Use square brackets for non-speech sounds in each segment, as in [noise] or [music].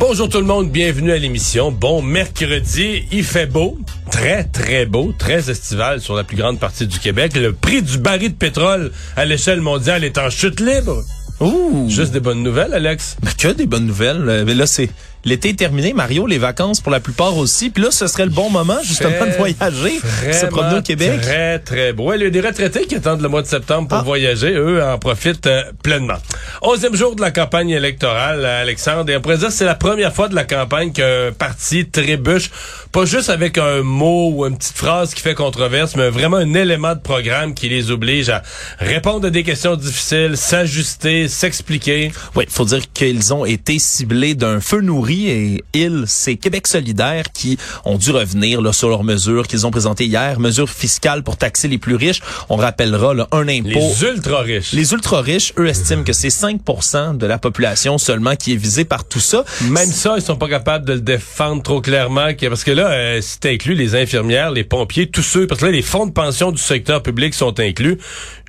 Bonjour tout le monde, bienvenue à l'émission. Bon mercredi, il fait beau, très très beau, très estival sur la plus grande partie du Québec. Le prix du baril de pétrole à l'échelle mondiale est en chute libre. Ouh. Juste des bonnes nouvelles, Alex? Ben, que des bonnes nouvelles. Euh, Mais là, c'est l'été est terminé, Mario, les vacances pour la plupart aussi. Puis là, ce serait le bon moment justement de voyager, se promener au Québec. Très, très beau. Il y a des retraités qui attendent le mois de septembre pour Ah. voyager. Eux en profitent euh, pleinement. Onzième jour de la campagne électorale, euh, Alexandre. Et on pourrait dire que c'est la première fois de la campagne qu'un parti trébuche, pas juste avec un mot ou une petite phrase qui fait controverse, mais vraiment un élément de programme qui les oblige à répondre à des questions difficiles, s'ajuster, s'expliquer. Oui, faut dire qu'ils ont été ciblés d'un feu nourri et ils, c'est Québec solidaire qui ont dû revenir là, sur leurs mesures qu'ils ont présentées hier, mesures fiscales pour taxer les plus riches. On rappellera là, un impôt. Les ultra riches. Les ultra riches, eux estiment que c'est 5% de la population seulement qui est visée par tout ça. Même ça, ils sont pas capables de le défendre trop clairement. que- Parce que là, euh, si inclus les infirmières, les pompiers, tous ceux, parce que là, les fonds de pension du secteur public sont inclus.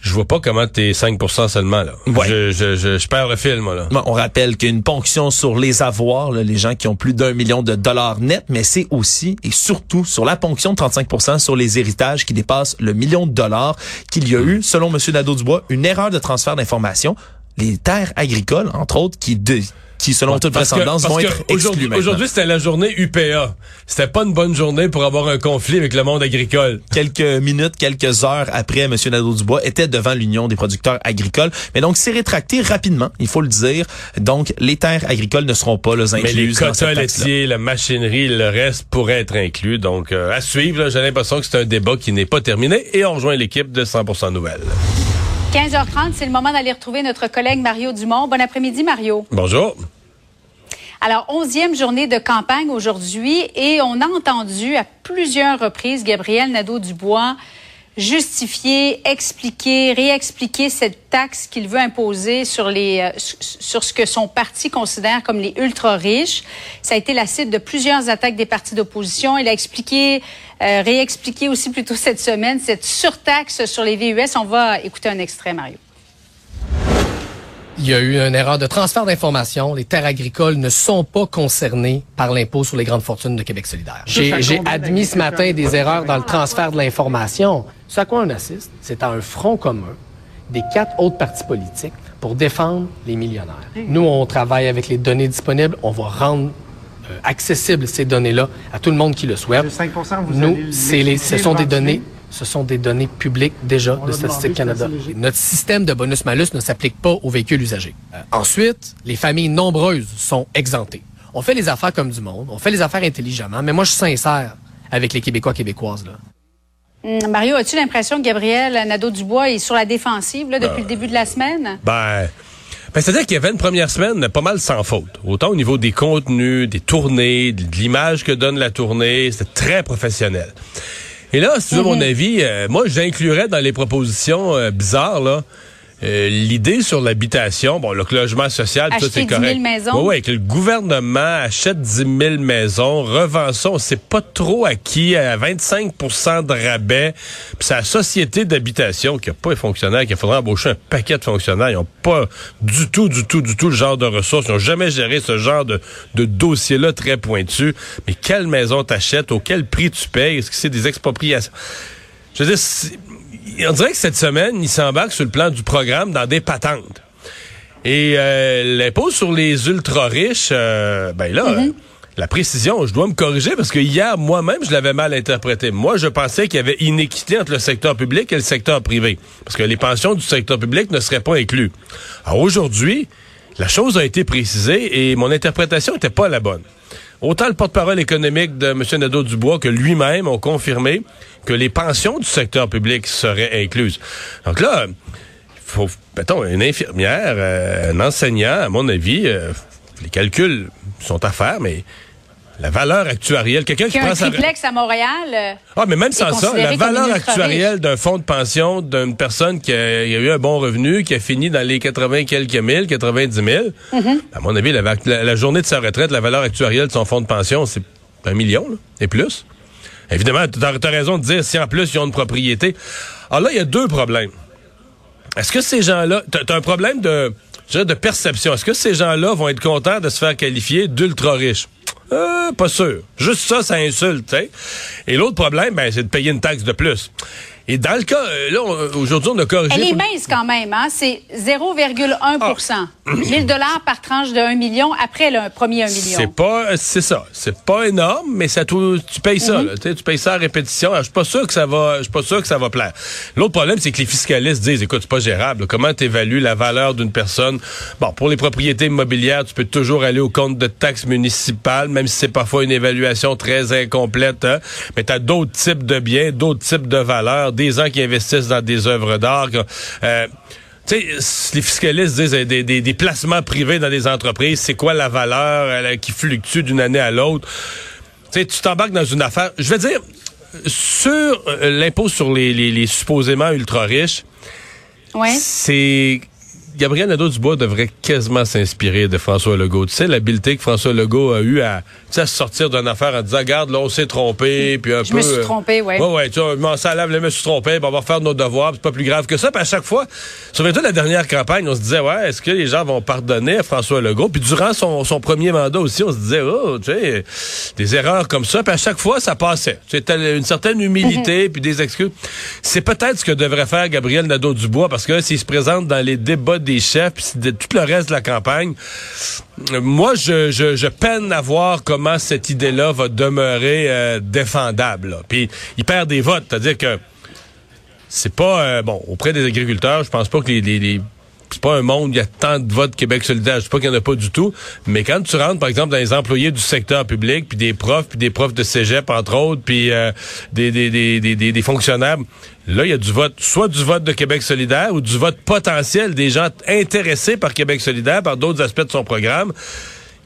Je vois pas comment t'es 5 seulement, là. Ouais. Je, je, je, je perds le film, moi, là. Bon, on rappelle qu'une ponction sur les avoirs, là, les gens qui ont plus d'un million de dollars net, mais c'est aussi et surtout sur la ponction de 35 sur les héritages qui dépassent le million de dollars qu'il y a eu, selon M. Nadeau-Dubois, une erreur de transfert d'informations. Les terres agricoles, entre autres, qui, de- qui selon toute vraisemblance, vont être aujourd'hui, maintenant. aujourd'hui, c'était la journée UPA. C'était pas une bonne journée pour avoir un conflit avec le monde agricole. quelques minutes, quelques heures après, M. Nadeau-Dubois était devant l'Union des producteurs agricoles. Mais donc, c'est rétracté rapidement, il faut le dire. Donc, les terres agricoles ne seront pas Mais les incluses dans quotas cette taxe-là. laitiers, la machinerie, le reste pourrait être inclus. Donc, euh, à suivre, j'ai l'impression que c'est un débat qui n'est pas terminé. Et on rejoint l'équipe de 100% Nouvelles. 15h30, c'est le moment d'aller retrouver notre collègue Mario Dumont. Bon après-midi, Mario. Bonjour. Alors, onzième journée de campagne aujourd'hui et on a entendu à plusieurs reprises Gabriel Nadeau-Dubois justifier, expliquer, réexpliquer cette taxe qu'il veut imposer sur les euh, sur- ce que son parti considère comme les ultra riches. Ça a été la cible de plusieurs attaques des partis d'opposition. Il a expliqué, euh, réexpliqué aussi plutôt cette semaine cette surtaxe sur les VUS. On va écouter un extrait, Mario. Il y a eu une erreur de transfert d'informations. Les terres agricoles ne sont pas concernées par l'impôt sur les grandes fortunes de Québec solidaire. J'ai admis ce matin des erreurs dans le transfert de l'information. Ce à quoi on assiste, c'est à un front commun des quatre autres partis politiques pour défendre les millionnaires. Nous, on travaille avec les données disponibles. On va rendre euh, accessibles ces données-là à tout le monde qui le souhaite. Le 5 vous Nous, c'est les, ce sont des données? Ce sont des données publiques déjà de Statistique Canada. Notre système de bonus-malus ne s'applique pas aux véhicules usagés. Euh, ensuite, les familles nombreuses sont exemptées. On fait les affaires comme du monde, on fait les affaires intelligemment, mais moi, je suis sincère avec les Québécois québécoises. Là. Hum, Mario, as-tu l'impression que Gabriel Nadeau-Dubois est sur la défensive là, depuis le début de la semaine? Ben, ben c'est-à-dire qu'il y avait une première semaine pas mal sans faute. Autant au niveau des contenus, des tournées, de l'image que donne la tournée, c'était très professionnel. Et là, si tu veux mon avis, euh, moi j'inclurais dans les propositions euh, bizarres là. Euh, L'idée sur l'habitation, bon, le logement social, tout c'est 10 000 correct. maisons. Oui, ouais, que le gouvernement achète 10 000 maisons, revend ça, on sait pas trop à qui, à 25 de rabais. Puis c'est la société d'habitation qui a pas les fonctionnaires, qu'il faudrait embaucher un paquet de fonctionnaires. Ils ont pas du tout, du tout, du tout le genre de ressources. Ils ont jamais géré ce genre de, de dossier-là très pointu. Mais quelle maison t'achètes? Au quel prix tu payes? Est-ce que c'est des expropriations? Je veux dire, on dirait que cette semaine, il s'embarque sur le plan du programme dans des patentes. Et euh, l'impôt sur les ultra-riches, euh, ben là, euh, la précision, je dois me corriger parce que hier, moi-même, je l'avais mal interprété. Moi, je pensais qu'il y avait inéquité entre le secteur public et le secteur privé. Parce que les pensions du secteur public ne seraient pas incluses. Alors aujourd'hui, la chose a été précisée et mon interprétation n'était pas la bonne. Autant le porte-parole économique de M. Nadeau-Dubois que lui-même ont confirmé que les pensions du secteur public seraient incluses. Donc là, faut, mettons, une infirmière, euh, un enseignant, à mon avis, euh, les calculs sont à faire, mais la valeur actuarielle, quelqu'un qui, prend un triplex à Montréal. euh, Ah, mais même sans ça, la valeur actuarielle d'un fonds de pension d'une personne qui a, eu un bon revenu, qui a fini dans les 80 quelques mille, 90 000, Mm-hmm. à mon avis, la, la- la journée de sa retraite, la valeur actuarielle de son fonds de pension, c'est un million, là, et plus. Évidemment, tu as, raison de dire si en plus ils ont une propriété. Alors là, il y a deux problèmes. Est-ce que ces gens-là, tu as un problème de, je dirais, de perception. Est-ce que ces gens-là vont être contents de se faire qualifier d'ultra riches? Euh, pas sûr. Juste ça, ça insulte, tu sais. Et l'autre problème, ben, c'est de payer une taxe de plus. Et dans le cas, euh, là, on- aujourd'hui, on a corrigé. Elle est mince quand même, hein? C'est 0,1% 1000 dollars par tranche de 1 million après le premier 1 million. C'est pas, c'est ça. C'est pas énorme, mais ça, tout- tu payes ça, là. Tu sais, tu payes ça à répétition. Alors, Je suis pas sûr que ça va, je suis pas sûr que ça va plaire. L'autre problème, c'est que les fiscalistes disent, écoute, c'est pas gérable. Comment tu évalues la valeur d'une personne? Bon, pour les propriétés immobilières, tu peux toujours aller au compte de taxes municipales, même si c'est parfois une évaluation très incomplète, hein. Mais tu as d'autres types de biens, d'autres types de valeurs, des gens qui investissent dans des œuvres d'art, euh, tu sais, les fiscalistes disent euh, des, des, des placements privés dans des entreprises, c'est quoi la valeur euh, qui fluctue d'une année à l'autre? Tu sais, tu t'embarques dans une affaire. Je vais dire, sur l'impôt sur les, les, les supposément ultra riches, Ouais. c'est Gabriel Nadeau-Dubois devrait quasiment s'inspirer de François Legault. Tu sais, l'habileté que François Legault a eu à, tu sais, à sortir d'une affaire en disant, regarde, là, on s'est trompé, puis un Je peu... me suis trompé, ouais. Ouais, ouais, tu vois, lave, je me suis trompé, on va faire nos devoirs, puis c'est pas plus grave que ça. Puis à chaque fois, surtout la dernière campagne, on se disait, ouais, est-ce que les gens vont pardonner à François Legault? Puis durant son, son premier mandat aussi, on se disait, oh, tu sais, des erreurs comme ça. Puis à chaque fois, ça passait. C'était une certaine humilité, puis des excuses. C'est peut-être ce que devrait faire Gabriel Nadeau-Dubois, parce que s'il se présente dans les débats chefs, de tout le reste de la campagne, moi, je, peine à voir comment cette idée-là va demeurer euh, défendable. Puis il perd des votes, c'est-à-dire que c'est pas euh, bon auprès des agriculteurs. Je pense pas que les- c'est pas un monde où il y a tant de votes Québec solidaire. Je sais pas qu'il y en a pas du tout. Mais quand tu rentres, par exemple, dans les employés du secteur public, puis des profs, puis des profs de cégep, entre autres, puis euh, des, des, des, des, des- des fonctionnaires, là, il y a du vote, soit du vote de Québec solidaire ou du vote potentiel des gens intéressés par Québec solidaire, par d'autres aspects de son programme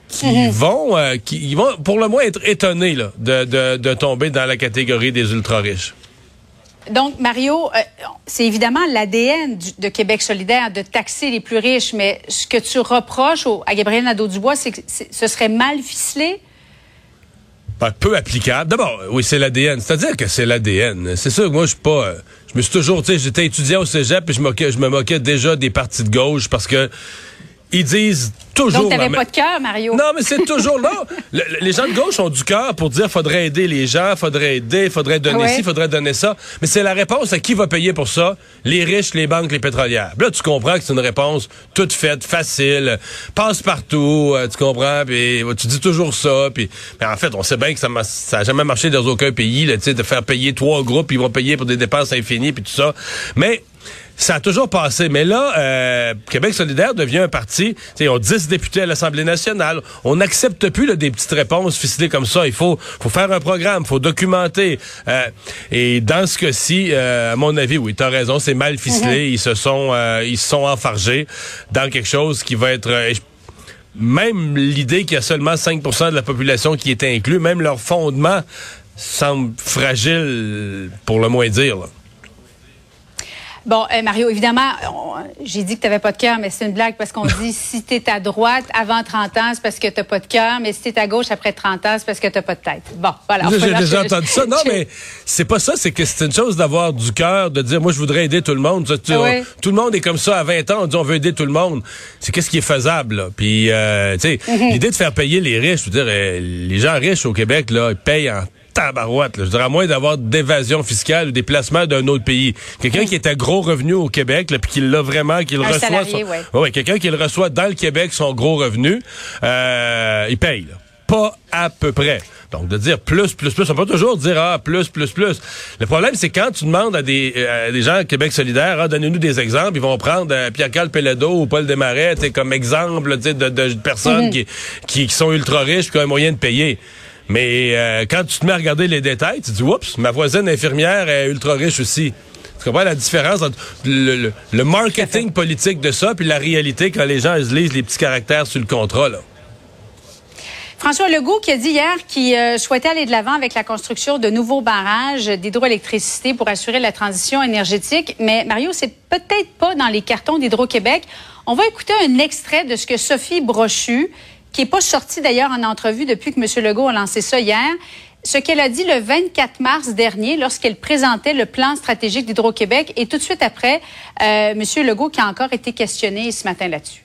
qui vont, euh, qui ils vont pour le moins être étonnés là, de, de, de tomber dans la catégorie des ultra riches. Donc, Mario, euh, c'est évidemment l'ADN de Québec solidaire de taxer les plus riches, mais ce que tu reproches à Gabriel Nadeau-Dubois, c'est que ce serait mal ficelé? Peu applicable. D'abord, oui, c'est l'ADN. C'est-à-dire que c'est l'ADN. C'est sûr que moi, je suis pas. euh, je me suis toujours, tu j'étais étudiant au cégep et je, je me moquais déjà des partis de gauche parce que ils disent toujours. Donc, même- pas de cœur, Mario. Non, mais c'est toujours là. Le- [laughs] le- les gens de gauche ont du cœur pour dire faudrait aider les gens, faudrait aider, faudrait donner Ouais. ci, faudrait donner ça. Mais c'est la réponse à qui va payer pour ça? Les riches, les banques, les pétrolières. Puis là, tu comprends que c'est une réponse toute faite, facile, passe partout, euh, tu comprends, puis tu dis toujours ça. Puis, mais en fait, on sait bien que ça n'a ça jamais marché dans aucun pays, là, tu sais, de faire payer trois groupes, ils vont payer pour des dépenses infinies, puis tout ça. Mais ça a toujours passé. Mais là, euh, Québec solidaire devient un parti. Ils ont 10 députés à l'Assemblée nationale. On n'accepte plus là, des petites réponses ficelées comme ça. Il faut, faut faire un programme, il faut documenter. Euh, et dans ce cas-ci, euh, à mon avis, oui, tu as raison, c'est mal ficelé. Ils se sont euh, ils se sont enfargés dans quelque chose qui va être... euh, même l'idée qu'il y a seulement 5% de la population qui est inclus, même leur fondement semble fragile, pour le moins dire. là. Bon, euh, Mario, évidemment, j'ai dit que tu n'avais pas de cœur, mais c'est une blague parce qu'on [laughs] dit si tu es à droite avant 30 ans, c'est parce que tu n'as pas de cœur, mais si tu es à gauche après 30 ans, c'est parce que tu n'as pas de tête. Bon, voilà. J'ai déjà entendu ça. Non, [laughs] mais c'est pas ça. C'est que c'est une chose d'avoir du cœur, de dire, moi, je voudrais aider tout le monde. Ça, tu- Ah. Tout le monde est comme ça à 20 ans. On dit, on veut aider tout le monde. C'est qu'est-ce qui est faisable, là? Puis, euh, tu sais, Mhm. l'idée de faire payer les riches, je veux dire, euh, les gens riches au Québec, là, ils payent en tabarouette. là. Je dirais, à moins d'avoir d'évasion fiscale ou des placements d'un autre pays. Quelqu'un qui est à gros revenu au Québec, là, puis qui l'a vraiment, qui le reçoit. salarié, son- ouais. Ouais, quelqu'un qui le reçoit dans le Québec, son gros revenu, euh, il paye, là. Pas à peu près. Donc, de dire plus, plus, plus, on peut toujours dire, ah, plus, plus, plus. Le problème, c'est quand tu demandes à des, euh, à des gens à Québec solidaire, ah, donnez-nous des exemples, ils vont prendre euh, Pierre-Carl Pelledo ou Paul Desmarais, comme exemple, de, de personnes qui, qui, qui sont ultra riches, qui ont un moyen de payer. Mais euh, quand tu te mets à regarder les détails, tu dis, oups, ma voisine infirmière est ultra riche aussi. Tu comprends la différence entre le, le- le marketing politique de ça puis la réalité quand les gens lisent les petits caractères sur le contrat, là. François Legault qui a dit hier qu'il euh, souhaitait aller de l'avant avec la construction de nouveaux barrages d'hydroélectricité pour assurer la transition énergétique. Mais Mario, c'est peut-être pas dans les cartons d'Hydro-Québec. On va écouter un extrait de ce que Sophie Brochu, qui n'est pas sortie d'ailleurs en entrevue depuis que M. Legault a lancé ça hier, ce qu'elle a dit le 24 mars dernier lorsqu'elle présentait le plan stratégique d'Hydro-Québec et tout de suite après, euh, M. Legault qui a encore été questionné ce matin là-dessus.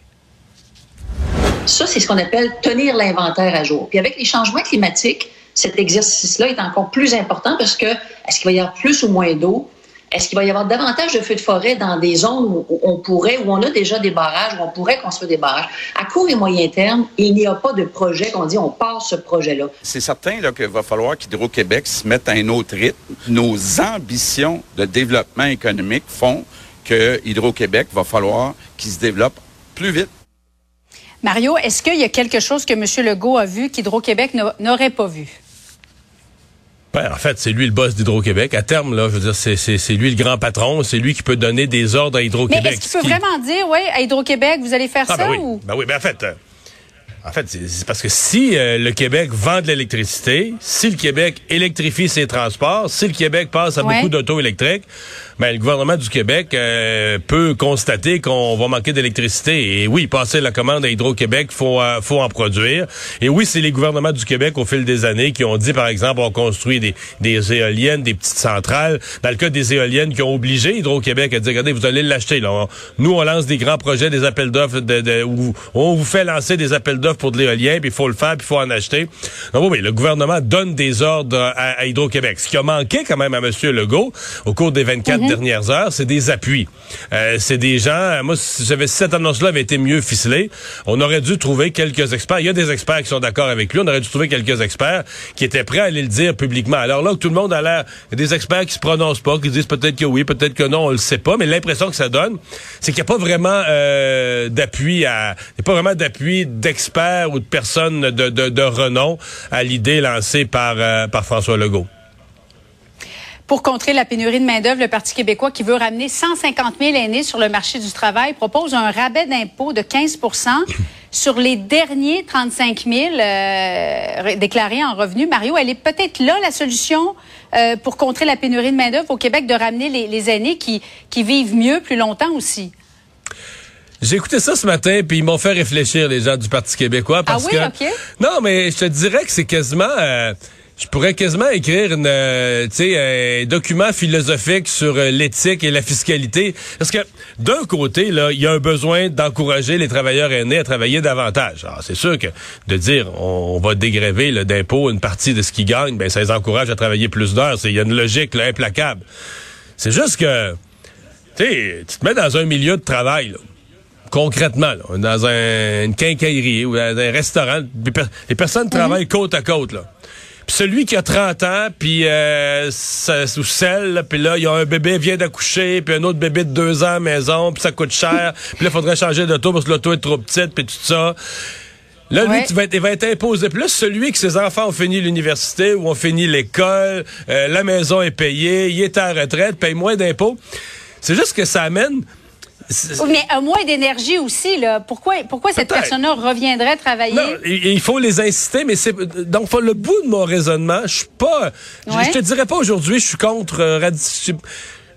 Ça, c'est ce qu'on appelle tenir l'inventaire à jour. Puis avec les changements climatiques, cet exercice-là est encore plus important parce que est-ce qu'il va y avoir plus ou moins d'eau? Est-ce qu'il va y avoir davantage de feux de forêt dans des zones où on pourrait, où on a déjà des barrages, où on pourrait construire des barrages? À court et moyen terme, il n'y a pas de projet qu'on dit on part ce projet-là. C'est certain qu'il va falloir qu'Hydro-Québec se mette à un autre rythme. Nos ambitions de développement économique font que Hydro-Québec va falloir qu'il se développe plus vite. Mario, est-ce qu'il y a quelque chose que M. Legault a vu qu'Hydro-Québec n'aurait pas vu? Ben, en fait, c'est lui le boss d'Hydro-Québec. À terme, là, je veux dire, c'est lui le grand patron. C'est lui qui peut donner des ordres à Hydro-Québec. Mais est-ce qu'il peut vraiment dire, oui, à Hydro-Québec, vous allez faire ah, ça? Ben oui. Ou? Ben oui, ben en fait, euh, en fait, c'est parce que si euh, le Québec vend de l'électricité, si le Québec électrifie ses transports, si le Québec passe à beaucoup d'auto électriques, ben, le gouvernement du Québec euh, peut constater qu'on va manquer d'électricité. Et oui, passer la commande à Hydro-Québec, faut euh, faut en produire. Et oui, c'est les gouvernements du Québec au fil des années qui ont dit, par exemple, on construit des, des éoliennes, des petites centrales. Dans le cas des éoliennes, qui ont obligé Hydro-Québec à dire, regardez, vous allez l'acheter. Nous, on lance des grands projets, des appels d'offres, de, où on vous fait lancer des appels d'offres pour de l'éolien, puis il faut le faire, puis il faut en acheter. Donc oui, le gouvernement donne des ordres à, Hydro-Québec. Ce qui a manqué quand même à M. Legault au cours des 24 dernières heures, c'est des appuis. Euh, c'est des gens, moi, si, cette annonce-là avait été mieux ficelée, on aurait dû trouver quelques experts. Il y a des experts qui sont d'accord avec lui. On aurait dû trouver quelques experts qui étaient prêts à aller le dire publiquement. Alors là, tout le monde a l'air, des experts qui se prononcent pas, qui disent peut-être que oui, peut-être que non, on le sait pas. Mais l'impression que ça donne, c'est qu'il n'y a pas vraiment euh, d'appui à, il n'y a pas vraiment d'appui d'experts ou de personnes de, de, renom à l'idée lancée par, euh, par François Legault. Pour contrer la pénurie de main-d'œuvre, le Parti québécois, qui veut ramener 150 000 aînés sur le marché du travail, propose un rabais d'impôt de 15% [coughs] sur les derniers 35 000 euh, déclarés en revenus. Mario, elle est peut-être là la solution euh, pour contrer la pénurie de main-d'œuvre au Québec, de ramener les, les aînés qui, qui vivent mieux plus longtemps aussi? J'ai écouté ça ce matin, puis ils m'ont fait réfléchir, les gens du Parti québécois, parce ah oui, que... OK. Non, mais je te dirais que c'est quasiment... Euh, je pourrais quasiment écrire une, euh, un document philosophique sur euh, l'éthique et la fiscalité. Parce que d'un côté, là, il y a un besoin d'encourager les travailleurs aînés à travailler davantage. Alors, c'est sûr que de dire on, va dégréver d'impôt une partie de ce qu'ils gagnent, ben ça les encourage à travailler plus d'heures. Il y a une logique là, implacable. C'est juste que tu te mets dans un milieu de travail. Là concrètement, dans un, une quincaillerie ou dans un restaurant, les personnes travaillent mhm. côte à côte. Là. Puis celui qui a 30 ans, puis euh, ou celle, puis là, il y a un bébé vient d'accoucher, puis un autre bébé de deux ans à maison, puis ça coûte cher, [laughs] puis là, il faudrait changer d'auto parce que l'auto est trop petite, puis tout ça. Là, lui, tu vas être, il va être imposé. Puis là, celui que ses enfants ont fini l'université ou ont fini l'école, euh, la maison est payée, il est en retraite, paye moins d'impôts. C'est juste que ça amène mais un moins d'énergie aussi, là. Pourquoi, pourquoi cette personne-là reviendrait travailler? Non, il faut les inciter, mais c'est, donc, le bout de mon raisonnement, je suis pas, je, te dirais pas aujourd'hui, je suis contre, euh,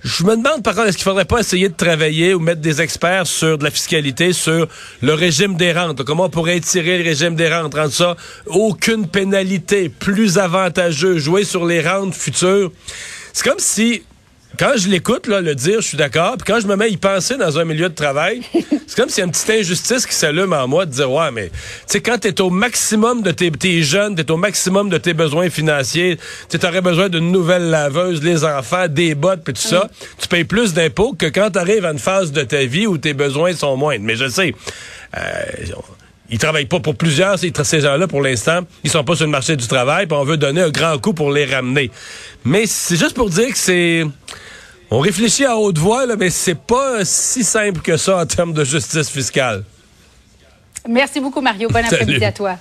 je me demande par contre, est-ce qu'il faudrait pas essayer de travailler ou mettre des experts sur de la fiscalité, sur le régime des rentes? Comment on pourrait étirer le régime des rentes, rendre ça aucune pénalité, plus avantageux, jouer sur les rentes futures? C'est comme si quand je l'écoute là, le dire, je suis d'accord. Puis quand je me mets à y penser dans un milieu de travail, [laughs] c'est comme s'il y a une petite injustice qui s'allume en moi de dire ouais, mais tu sais quand t'es au maximum de tes t'es jeune, t'es au maximum de tes besoins financiers, tu aurais besoin d'une nouvelle laveuse, les enfants, des bottes, puis tout ça, tu payes plus d'impôts que quand t'arrives à une phase de ta vie où tes besoins sont moindres. Mais je sais. Euh, ils travaillent pas pour plusieurs, ces gens-là, pour l'instant, ils sont pas sur le marché du travail, puis on veut donner un grand coup pour les ramener. Mais c'est juste pour dire que c'est... On réfléchit à haute voix, là, mais c'est pas si simple que ça en termes de justice fiscale. Merci beaucoup, Mario. Bon [laughs] après-midi à toi.